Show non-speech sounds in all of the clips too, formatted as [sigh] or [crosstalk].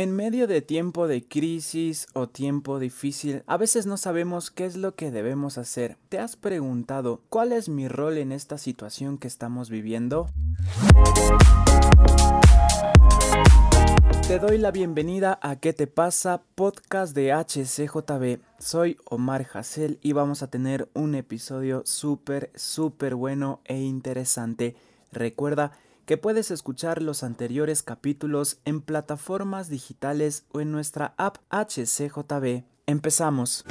En medio de tiempo de crisis o tiempo difícil, a veces no sabemos qué es lo que debemos hacer. ¿Te has preguntado cuál es mi rol en esta situación que estamos viviendo? Te doy la bienvenida a ¿Qué te pasa? Podcast de HCJB. Soy Omar Hassel y vamos a tener un episodio súper, súper bueno e interesante. Recuerda que puedes escuchar los anteriores capítulos en plataformas digitales o en nuestra app HCJB. Empezamos.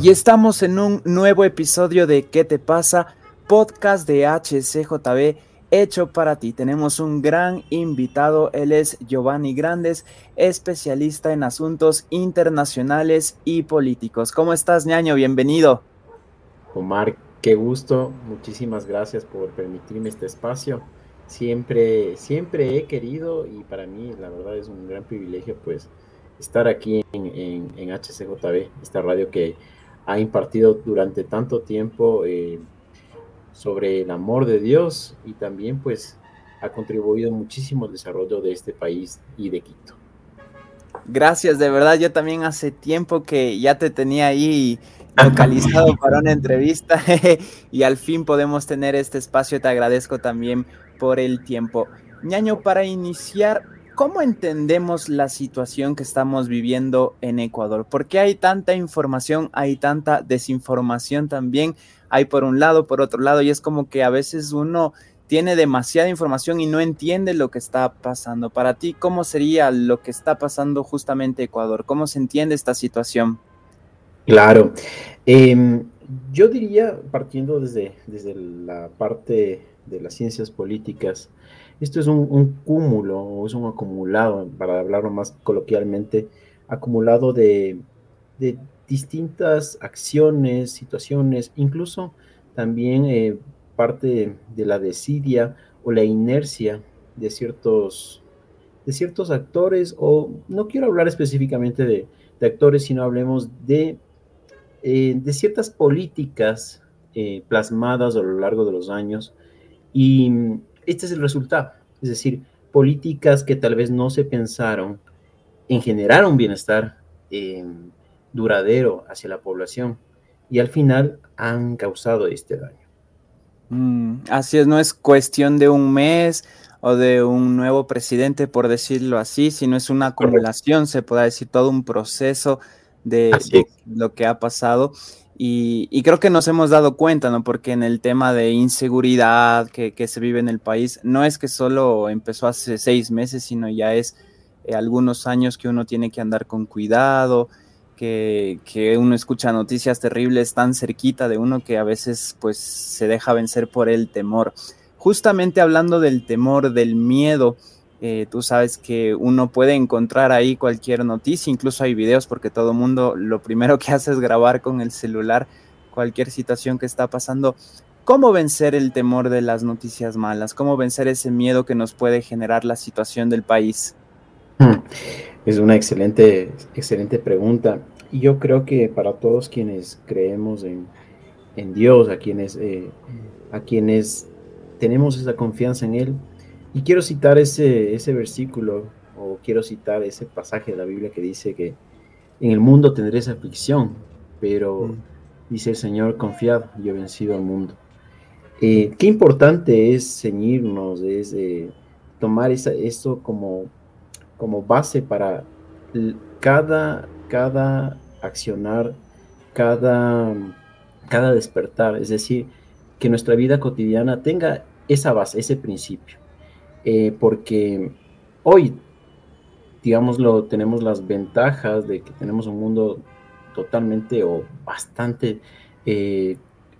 Y estamos en un nuevo episodio de ¿Qué te pasa? Podcast de HCJB hecho para ti. Tenemos un gran invitado, él es Giovanni Grandes, especialista en asuntos internacionales y políticos. ¿Cómo estás, ñaño? Bienvenido. Omar, qué gusto. Muchísimas gracias por permitirme este espacio. Siempre, siempre he querido y para mí la verdad es un gran privilegio pues estar aquí en, HCJB, esta radio que ha impartido durante tanto tiempo eh, sobre el amor de Dios y también pues ha contribuido muchísimo al desarrollo de este país y de Quito. Gracias, de verdad, yo también hace tiempo que ya te tenía ahí localizado para una entrevista [laughs] y al fin podemos tener este espacio, te agradezco también por el tiempo. Ñaño, para iniciar, ¿cómo entendemos la situación que estamos viviendo en Ecuador? ¿Por qué hay tanta información, hay tanta desinformación también? Hay por un lado, por otro lado, y es como que a veces uno tiene demasiada información y no entiende lo que está pasando. Para ti, ¿cómo sería lo que está pasando justamente Ecuador? ¿Cómo se entiende esta situación? Claro. Em, yo diría, partiendo desde, desde la parte de las ciencias políticas, esto es un, cúmulo, es un acumulado, para hablarlo más coloquialmente, acumulado de, de distintas acciones, situaciones, incluso también eh, parte de la desidia o la inercia de ciertos, de ciertos actores, o no quiero hablar específicamente de, actores, sino hablemos de, eh, de ciertas políticas eh, plasmadas a lo largo de los años. Y este es el resultado, es decir, políticas que tal vez no se pensaron en generar un bienestar duradero hacia la población y al final han causado este daño. Mm, así es, no es cuestión de un mes o de un nuevo presidente, por decirlo así, sino es una acumulación, se puede decir, todo un proceso de, lo que ha pasado. Y, creo que nos hemos dado cuenta, ¿no? Porque en el tema de inseguridad que, se vive en el país, no es que solo empezó hace seis meses, sino ya es eh, algunos años que uno tiene que andar con cuidado, que, uno escucha noticias terribles tan cerquita de uno que a veces pues se deja vencer por el temor. Justamente hablando del temor, del miedo, eh, tú sabes que uno puede encontrar ahí cualquier noticia, incluso hay videos porque todo mundo lo primero que [laughs] hace es grabar con el celular cualquier situación que está pasando. ¿Cómo vencer el temor de las noticias malas? ¿Cómo vencer ese miedo que nos puede generar la situación del país? Hmm. Es una excelente, excelente pregunta. Y yo creo que para todos quienes creemos en, Dios, a quienes, eh, a quienes tenemos esa confianza en Él, y quiero citar ese, ese versículo, o quiero citar ese pasaje de la Biblia que dice que en el mundo tendréis aflicción, pero mm. dice el Señor, confiad, yo he vencido al mundo. Eh, qué importante es ceñirnos, es eh, tomar esa, esto como como base para cada, cada accionar, cada, cada despertar, es decir, que nuestra vida cotidiana tenga esa base, ese principio. Eh, porque hoy, digámoslo, tenemos las ventajas de que tenemos un mundo totalmente o bastante eh,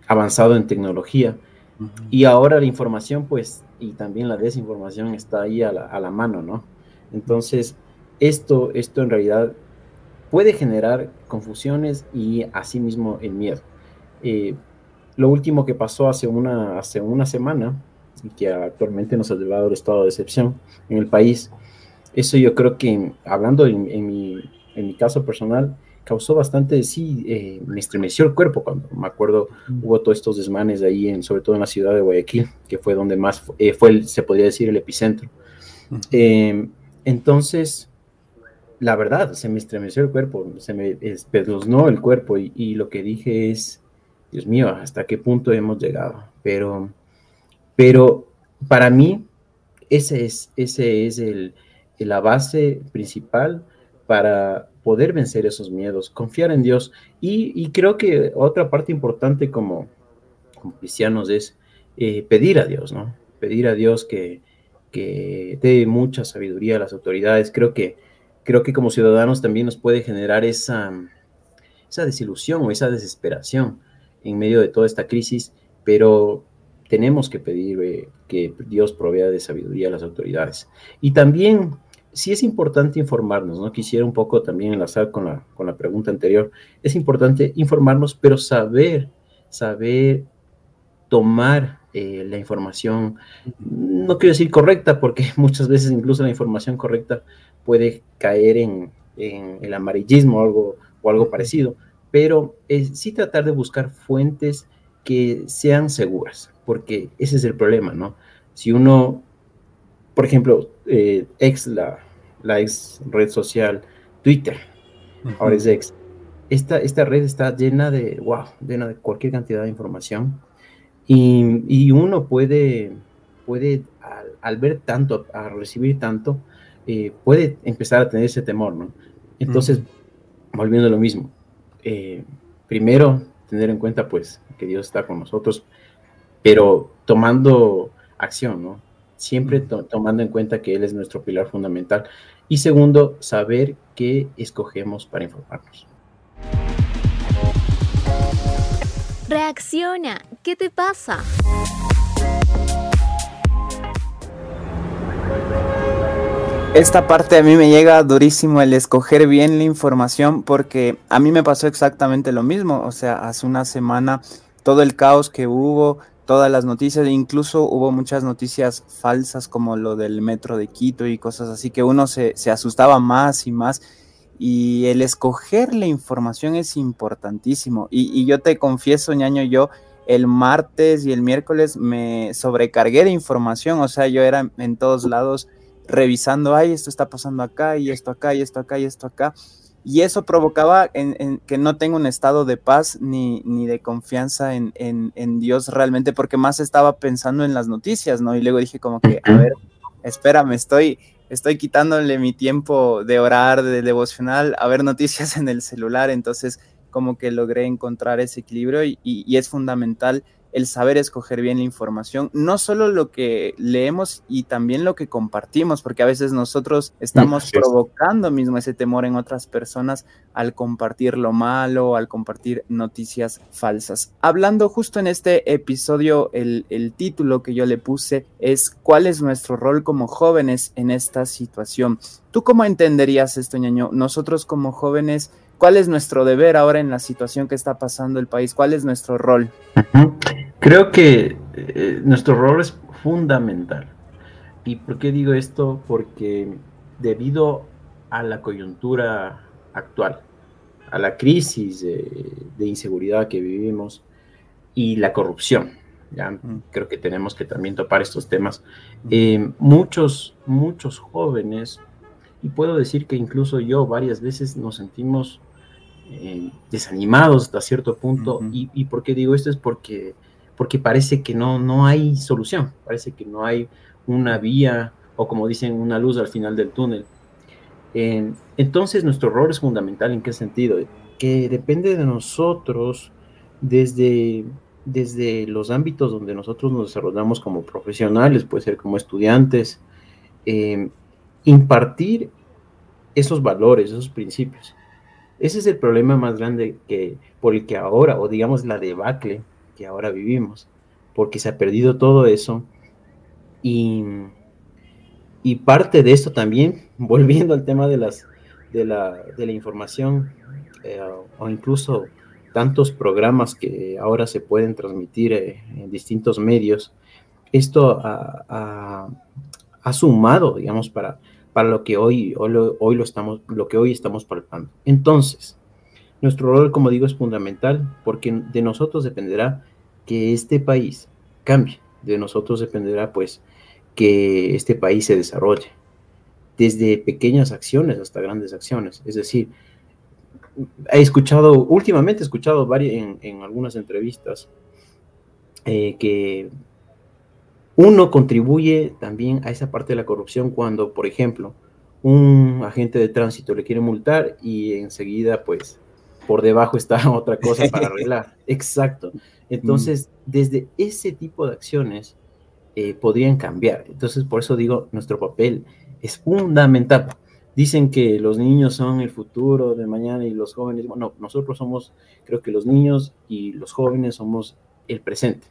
avanzado en tecnología. Y ahora la información, pues, y también la desinformación está ahí a la, a la mano, ¿no? Entonces, esto, esto en realidad puede generar confusiones y asimismo el miedo. Eh, lo último que pasó hace una, hace una semana y que actualmente nos ha llevado al estado de excepción en el país, eso yo creo que, hablando en, mi, en mi caso personal, causó bastante, sí, eh, me estremeció el cuerpo cuando me acuerdo, hubo todos estos desmanes ahí, en, sobre todo en la ciudad de Guayaquil, que fue donde más eh, fue, se podría decir, el epicentro. Em, entonces, la verdad, se me estremeció el cuerpo, se me espeluznó el cuerpo y, lo que dije es, Dios mío, ¿hasta qué punto hemos llegado? Pero, pero para mí, ese es, ese es el, la base principal para poder vencer esos miedos, confiar en Dios. Y, creo que otra parte importante como, cristianos es eh, pedir a Dios, ¿no? Pedir a Dios que, que dé mucha sabiduría a las autoridades. Creo que, creo que como ciudadanos también nos puede generar esa, esa desilusión o esa desesperación en medio de toda esta crisis, pero tenemos que pedir eh, que Dios provea de sabiduría a las autoridades. Y también sí es importante informarnos, ¿no? Quisiera un poco también enlazar con la, con la pregunta anterior. Es importante informarnos, pero saber, saber tomar eh, la información, no quiero decir correcta, porque [laughs] muchas veces incluso la información correcta puede caer en, el amarillismo o algo, o algo parecido, pero sí tratar de buscar fuentes que sean seguras, porque ese es el problema, ¿no? Si uno, por ejemplo, eh, ex la, la ex red social Twitter, ahora es ex. Esta, esta red está llena de, wow, llena de cualquier cantidad de información y, uno puede, puede al, ver tanto, a recibir tanto, eh, puede empezar a tener ese temor, ¿no? Entonces, volviendo a lo mismo, eh, primero tener en cuenta pues que Dios está con nosotros, pero tomando acción, ¿no? siempre tomando en cuenta que Él es nuestro pilar fundamental. Y segundo, saber qué escogemos para informarnos. Reacciona, ¿qué te pasa? Esta parte a mí me llega durísimo el escoger bien la información porque a mí me pasó exactamente lo mismo. O sea, hace una semana todo el caos que hubo, todas las noticias, incluso hubo muchas noticias falsas como lo del metro de Quito y cosas así, que uno se, asustaba más y más. Y el escoger la información es importantísimo. Y, yo te confieso, ñaño, yo el martes y el miércoles me sobrecargué de información, o sea, yo era en todos lados revisando, ay, esto está pasando acá y esto acá y esto acá y esto acá y eso provocaba en, que no tenga un estado de paz ni, ni de confianza en, en, Dios realmente, porque más estaba pensando en las noticias, ¿no? Y luego dije como que, a ver, espérame, estoy, estoy quitándole mi tiempo de orar, de devocional, a ver noticias [laughs] en el celular, entonces como que logré encontrar ese equilibrio y, y es fundamental el saber escoger bien la información, no solo lo que leemos y también lo que compartimos, porque a veces nosotros estamos provocando mismo ese temor en otras personas al compartir lo malo, al compartir noticias falsas. Hablando justo en este episodio, el, el título que yo le puse es ¿cuál es nuestro rol como jóvenes en esta situación? ¿Tú cómo entenderías esto, ñaño? Nosotros como jóvenes ¿Cuál es nuestro deber ahora en la situación que está pasando el país? ¿Cuál es nuestro rol? Creo que eh, nuestro rol es fundamental. ¿Y por qué digo esto? Porque debido a la coyuntura actual, a la crisis de, inseguridad que vivimos y la corrupción, ya mm. creo que tenemos que también topar estos temas. Eh, muchos, muchos jóvenes, y puedo decir que incluso yo varias veces nos sentimos eh, desanimados hasta cierto punto. y, por qué digo esto? Es porque, porque parece que no, no hay solución, parece que no hay una vía o como dicen, una luz al final del túnel. entonces nuestro rol es fundamental en qué sentido? Que depende de nosotros desde, desde los ámbitos donde nosotros nos desarrollamos como profesionales, puede ser como estudiantes, eh, impartir esos valores, esos principios. Ese es el problema más grande que, por el que ahora, o digamos la debacle que ahora vivimos, porque se ha perdido todo eso. Y, y parte de esto también, [laughs] volviendo al tema de, las, de, la, de la información, eh, o incluso tantos programas que ahora se pueden transmitir eh, en distintos medios, esto ha, ha sumado, digamos, para, para lo que hoy, hoy, lo, estamos, lo que hoy estamos palpando. Entonces, Nuestro rol, como digo, es fundamental porque de nosotros dependerá que este país cambie, de nosotros dependerá pues que este país se desarrolle, desde pequeñas acciones hasta grandes acciones. Es decir, he escuchado, últimamente he escuchado varias, en, algunas entrevistas eh, que uno contribuye también a esa parte de la corrupción cuando, por ejemplo, un agente de tránsito le quiere multar y enseguida, pues, por debajo está [laughs] otra cosa para arreglar. [laughs] Exacto. Entonces, mm. desde ese tipo de acciones eh, podrían cambiar. Entonces, por eso digo, nuestro papel es fundamental. Dicen que los niños son el futuro de mañana y los jóvenes, bueno, nosotros somos, creo que los niños y los jóvenes somos el presente,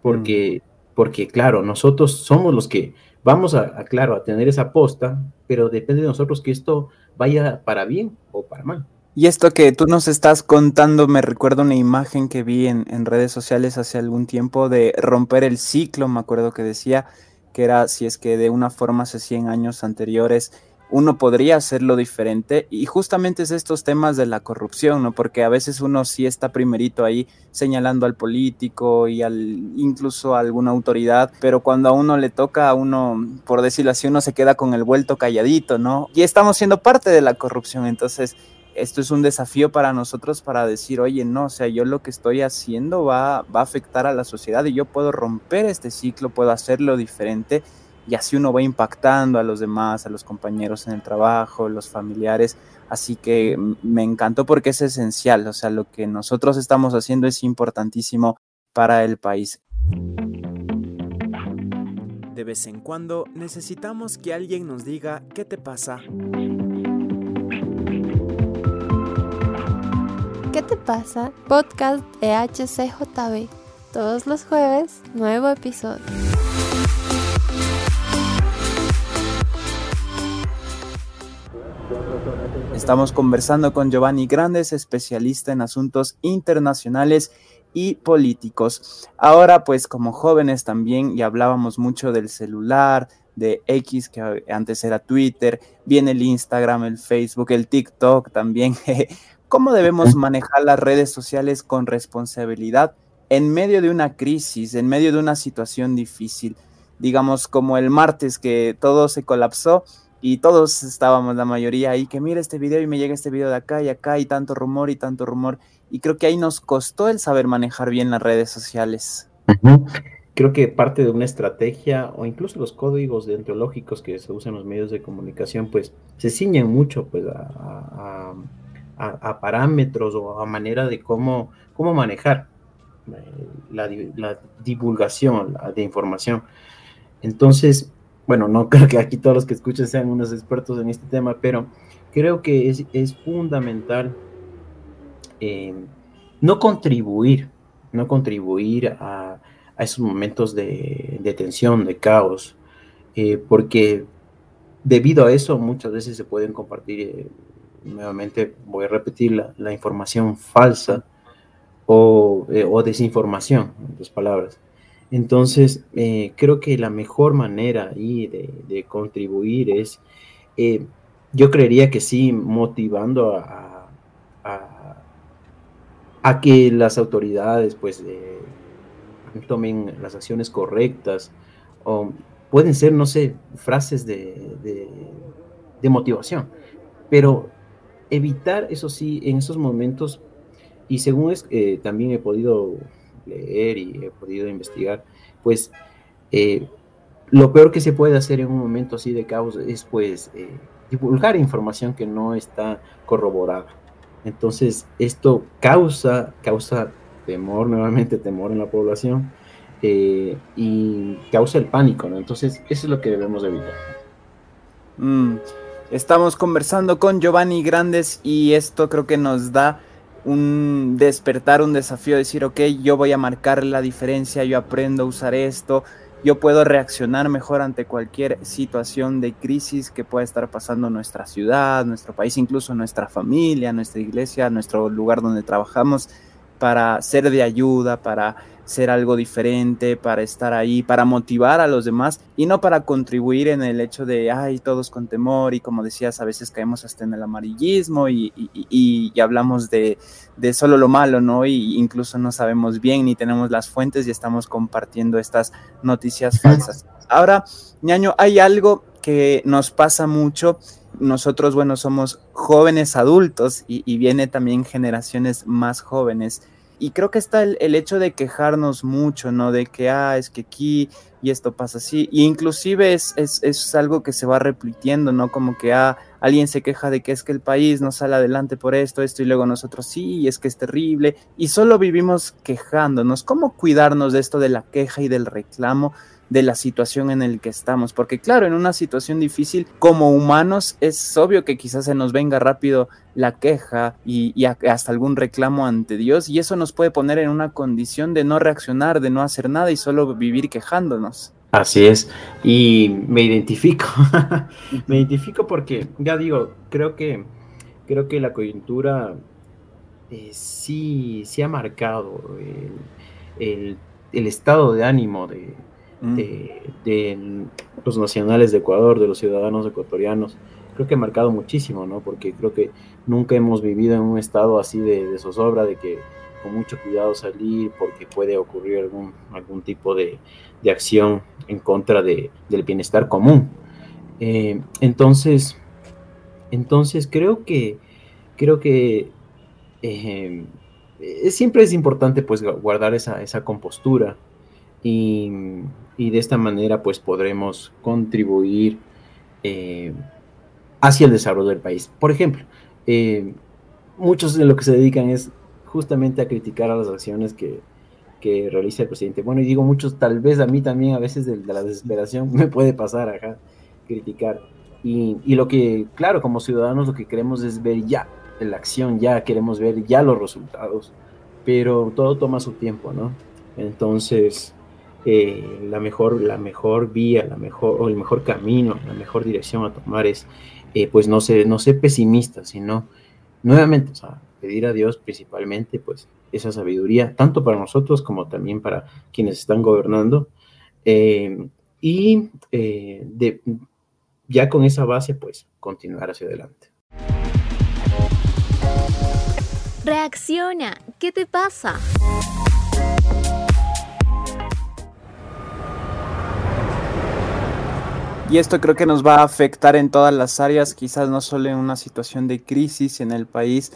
porque, mm. porque claro, nosotros somos los que vamos a, claro, a tener esa posta, pero depende de nosotros que esto vaya para bien o para mal. Y esto que tú nos estás contando me recuerda una imagen que vi en, en, redes sociales hace algún tiempo de romper el ciclo, me acuerdo que decía que era si es que de una forma hace 100 años anteriores uno podría hacerlo diferente y justamente es estos temas de la corrupción, ¿no? Porque a veces uno sí está primerito ahí señalando al político y al incluso a alguna autoridad, pero cuando a uno le toca a uno, por decirlo así, uno se queda con el vuelto calladito, ¿no? Y estamos siendo parte de la corrupción, entonces esto es un desafío para nosotros para decir, oye, no, o sea, yo lo que estoy haciendo va, va a afectar a la sociedad y yo puedo romper este ciclo, puedo hacerlo diferente y así uno va impactando a los demás, a los compañeros en el trabajo, los familiares. Así que me encantó porque es esencial, o sea, lo que nosotros estamos haciendo es importantísimo para el país. De vez en cuando necesitamos que alguien nos diga qué te pasa. ¿Qué te pasa? Podcast de HCJB. Todos los jueves, nuevo episodio. Estamos conversando con Giovanni Grandes, especialista en asuntos internacionales y políticos. Ahora, pues como jóvenes también, y hablábamos mucho del celular, de X, que antes era Twitter, viene el Instagram, el Facebook, el TikTok también. [laughs] ¿Cómo debemos manejar las redes sociales con responsabilidad en medio de una crisis, en medio de una situación difícil? Digamos como el martes que todo se colapsó y todos estábamos, la mayoría ahí, que mira este video y me llega este video de acá y acá y tanto rumor y tanto rumor. Y creo que ahí nos costó el saber manejar bien las redes sociales. Creo que parte de una estrategia o incluso los códigos deontológicos que se usan en los medios de comunicación, pues se ciñen mucho pues, a, parámetros o a manera de cómo, cómo manejar eh, la, divulgación de información. Entonces, bueno, no [laughs] creo que aquí todos los que escuchen sean unos expertos en este tema, pero creo que es, fundamental eh, no contribuir, no contribuir a, esos momentos de, tensión, de caos, eh, porque debido a eso muchas veces se pueden compartir, nuevamente voy a repetir, la, información falsa o, o desinformación, en otras palabras. Entonces, eh, creo que la mejor manera ahí de, contribuir es, eh, yo creería que sí, motivando a, que las autoridades pues eh, tomen las acciones correctas, o pueden ser, no sé, frases de, de motivación, pero evitar, eso sí, en esos momentos, y según es, también he podido leer y he podido investigar, pues eh, lo peor que se puede hacer en un momento así de caos es pues eh, divulgar información que no está corroborada. Entonces esto causa, causa temor, nuevamente temor en la población eh, y causa el pánico, ¿no? Entonces eso es lo que debemos evitar. Mm, estamos conversando con Giovanni Grandes y esto creo que nos da un despertar, un desafío, decir, ok, yo voy a marcar la diferencia, yo aprendo a usar esto, yo puedo reaccionar mejor ante cualquier situación de crisis que pueda estar pasando nuestra ciudad, nuestro país, incluso nuestra familia, nuestra iglesia, nuestro lugar donde trabajamos, para ser de ayuda, para ser algo diferente, para estar ahí, para motivar a los demás y no para contribuir en el hecho de, ay, todos con temor y como decías, a veces caemos hasta en el amarillismo y, y, hablamos de, de, solo lo malo, ¿no? Y incluso no sabemos bien ni tenemos las fuentes y estamos compartiendo estas noticias falsas. Ahora, ñaño, hay algo que nos pasa mucho nosotros, bueno, somos jóvenes adultos y, viene también generaciones más jóvenes. Y creo que está el, hecho de quejarnos mucho, ¿no? De que, ah, es que aquí y esto pasa así. Y inclusive es, es, algo que se va repitiendo, ¿no? Como que, ah, alguien se queja de que es que el país no sale adelante por esto, esto, y luego nosotros sí, y es que es terrible. Y solo vivimos quejándonos. ¿Cómo cuidarnos de esto de la queja y del reclamo? De la situación en el que estamos. Porque claro, en una situación difícil, como humanos, es obvio que quizás se nos venga rápido la queja y, hasta algún reclamo ante Dios y eso nos puede poner en una condición de no reaccionar, de no hacer nada y solo vivir quejándonos. Así es, y me identifico, [laughs] me identifico porque, ya digo, creo que, creo que la coyuntura eh, sí, sí ha marcado el, el estado de ánimo de, De, los nacionales de Ecuador, de los ciudadanos ecuatorianos, creo que ha marcado muchísimo, ¿no? Porque creo que nunca hemos vivido en un estado así de, zozobra, de que con mucho cuidado salir porque puede ocurrir algún, algún tipo de, acción en contra de, del bienestar común. Eh, entonces, entonces creo que, creo que eh, siempre es importante pues guardar esa, esa compostura y, y de esta manera pues podremos contribuir eh, hacia el desarrollo del país. Por ejemplo, eh, muchos de lo que se dedican es justamente a criticar a las acciones que, que realiza el presidente. Bueno, y digo muchos, tal vez a mí también a veces de, la desesperación [laughs] me puede pasar acá criticar. Y, y, lo que, claro, como ciudadanos lo que queremos es ver ya la acción, ya queremos ver ya los resultados, pero todo toma su tiempo, ¿no? Entonces, eh, la, mejor, la mejor vía, la mejor, el mejor camino, la mejor dirección a tomar es, eh, pues no ser, no ser pesimista, sino nuevamente, pedir a Dios principalmente, pues esa sabiduría, tanto para nosotros como también para quienes están gobernando. Eh, y de, ya con esa base, pues continuar hacia adelante. Reacciona, ¿qué te pasa? Y esto creo que nos va a afectar en todas las áreas, quizás no solo en una situación de crisis en el país,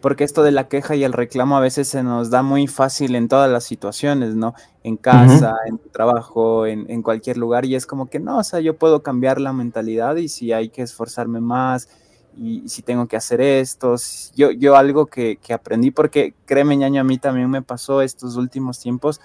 porque esto de la queja y el reclamo a veces se nos da muy fácil en todas las situaciones, ¿no? En casa, en trabajo, en, cualquier lugar, y es como que no, o sea, yo puedo cambiar la mentalidad y si hay que esforzarme más y, si tengo que hacer esto, yo, yo algo que, que aprendí, porque créeme, ñaño, a mí también me pasó estos últimos tiempos,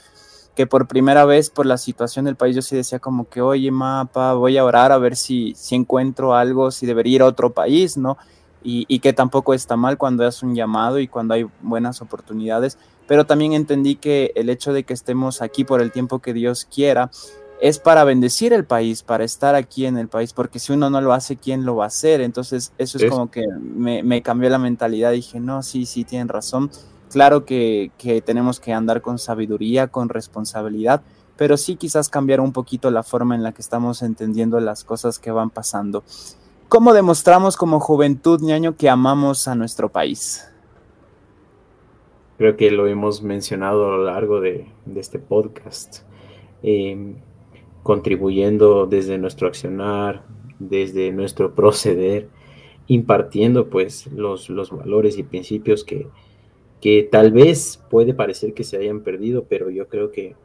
que por primera vez por la situación del país yo sí decía como que, oye, mapa, voy a orar a ver si, si encuentro algo, si debería ir a otro país, ¿no? Y, y, que tampoco está mal cuando es un llamado y cuando hay buenas oportunidades, pero también entendí que el hecho de que estemos aquí por el tiempo que Dios quiera es para bendecir el país, para estar aquí en el país, porque si uno no lo hace, ¿quién lo va a hacer? Entonces eso es, como que me, me cambió la mentalidad, dije, no, sí, sí, tienen razón Claro que, tenemos que andar con sabiduría, con responsabilidad, pero sí quizás cambiar un poquito la forma en la que estamos entendiendo las cosas que van pasando. ¿Cómo demostramos como juventud, ñaño, que amamos a nuestro país? Creo que lo hemos mencionado a lo largo de, este podcast, em, contribuyendo desde nuestro accionar, desde nuestro proceder, impartiendo pues los, los valores y principios que, que tal vez puede parecer que se hayan perdido, pero yo creo que,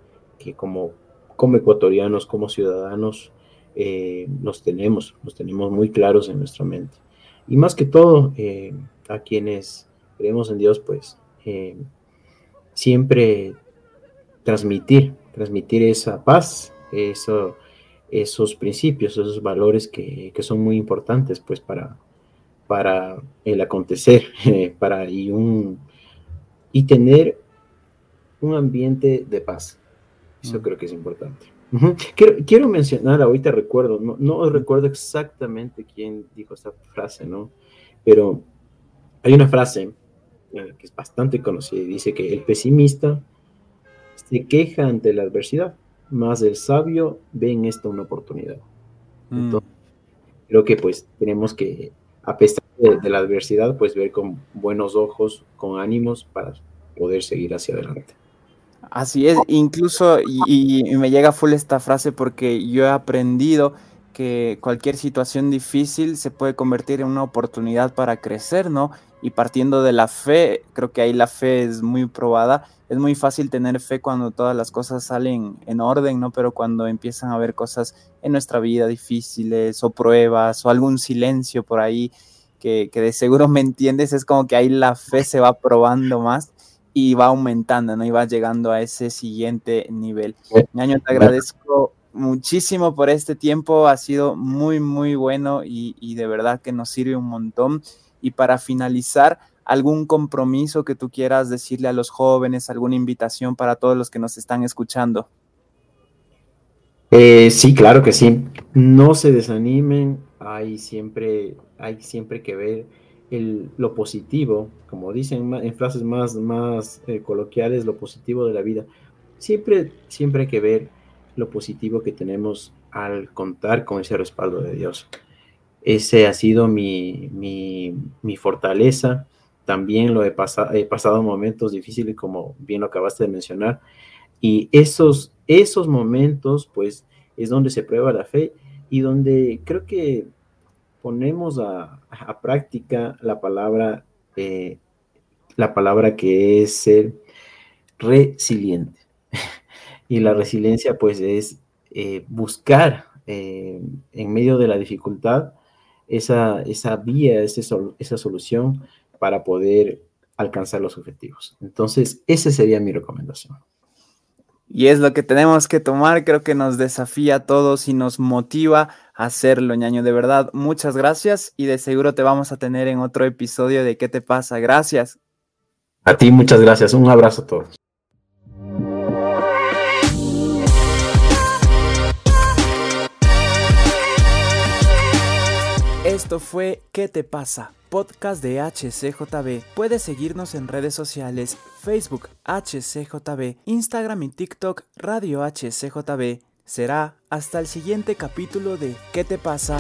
como, como ecuatorianos, como ciudadanos, eh, los tenemos, los tenemos muy claros en nuestra mente. Y más que todo, eh, a quienes creemos en Dios, pues eh, siempre transmitir, transmitir esa paz, eso, esos principios, esos valores que, son muy importantes, pues para, para el acontecer, [laughs] para y un y tener un ambiente de paz. Eso creo que es importante. quiero, mencionar, ahorita recuerdo, no, no recuerdo exactamente quién dijo esta frase, ¿no? Pero hay una frase eh, que es bastante conocida y dice que el pesimista se queja ante la adversidad, más el sabio ve en esto una oportunidad. Mm. Entonces, creo que pues tenemos que, a pesar de, la adversidad, pues ver con buenos ojos, con ánimos para poder seguir hacia adelante. Así es, incluso, y, y, me llega full esta frase porque yo he aprendido que cualquier situación difícil se puede convertir en una oportunidad para crecer, ¿no? Y partiendo de la fe, creo que ahí la fe es muy probada. Es muy fácil tener fe cuando todas las cosas salen en orden, ¿no? Pero cuando empiezan a haber cosas en nuestra vida difíciles o pruebas o algún silencio por ahí que, que de seguro me entiendes, es como que ahí la fe se va probando más y va aumentando, ¿no? Y va llegando a ese siguiente nivel. Año, te agradezco muchísimo por este tiempo, ha sido muy, muy bueno y, de verdad que nos sirve un montón. Y para finalizar, algún compromiso que tú quieras decirle a los jóvenes, alguna invitación para todos los que nos están escuchando. Eh, sí, claro que sí. No se desanimen, hay siempre, hay siempre que ver el, lo positivo, como dicen en frases más, más eh, coloquiales, lo positivo de la vida. Siempre, siempre hay que ver lo positivo que tenemos al contar con ese respaldo de Dios. Ese ha sido mi, mi, fortaleza. También lo he, pasado he pasado momentos difíciles, como bien lo acabaste de mencionar. Y esos, esos momentos, pues, es donde se prueba la fe y donde creo que ponemos a, práctica la palabra, eh, la palabra que es ser resiliente. [laughs] Y la resiliencia, pues, es eh, buscar eh, en medio de la dificultad esa, esa vía, esa solución para poder alcanzar los objetivos. Entonces, esa sería mi recomendación. Y es lo que tenemos que tomar, creo que nos desafía a todos y nos motiva a hacerlo, ñaño. De verdad, muchas gracias y de seguro te vamos a tener en otro episodio de ¿Qué te pasa? Gracias. A ti, muchas gracias. Un abrazo a todos. Esto fue ¿Qué te pasa? Podcast de HCJB. Puedes seguirnos en redes sociales, Facebook HCJB, Instagram y TikTok Radio HCJB. Será hasta el siguiente capítulo de ¿Qué te pasa?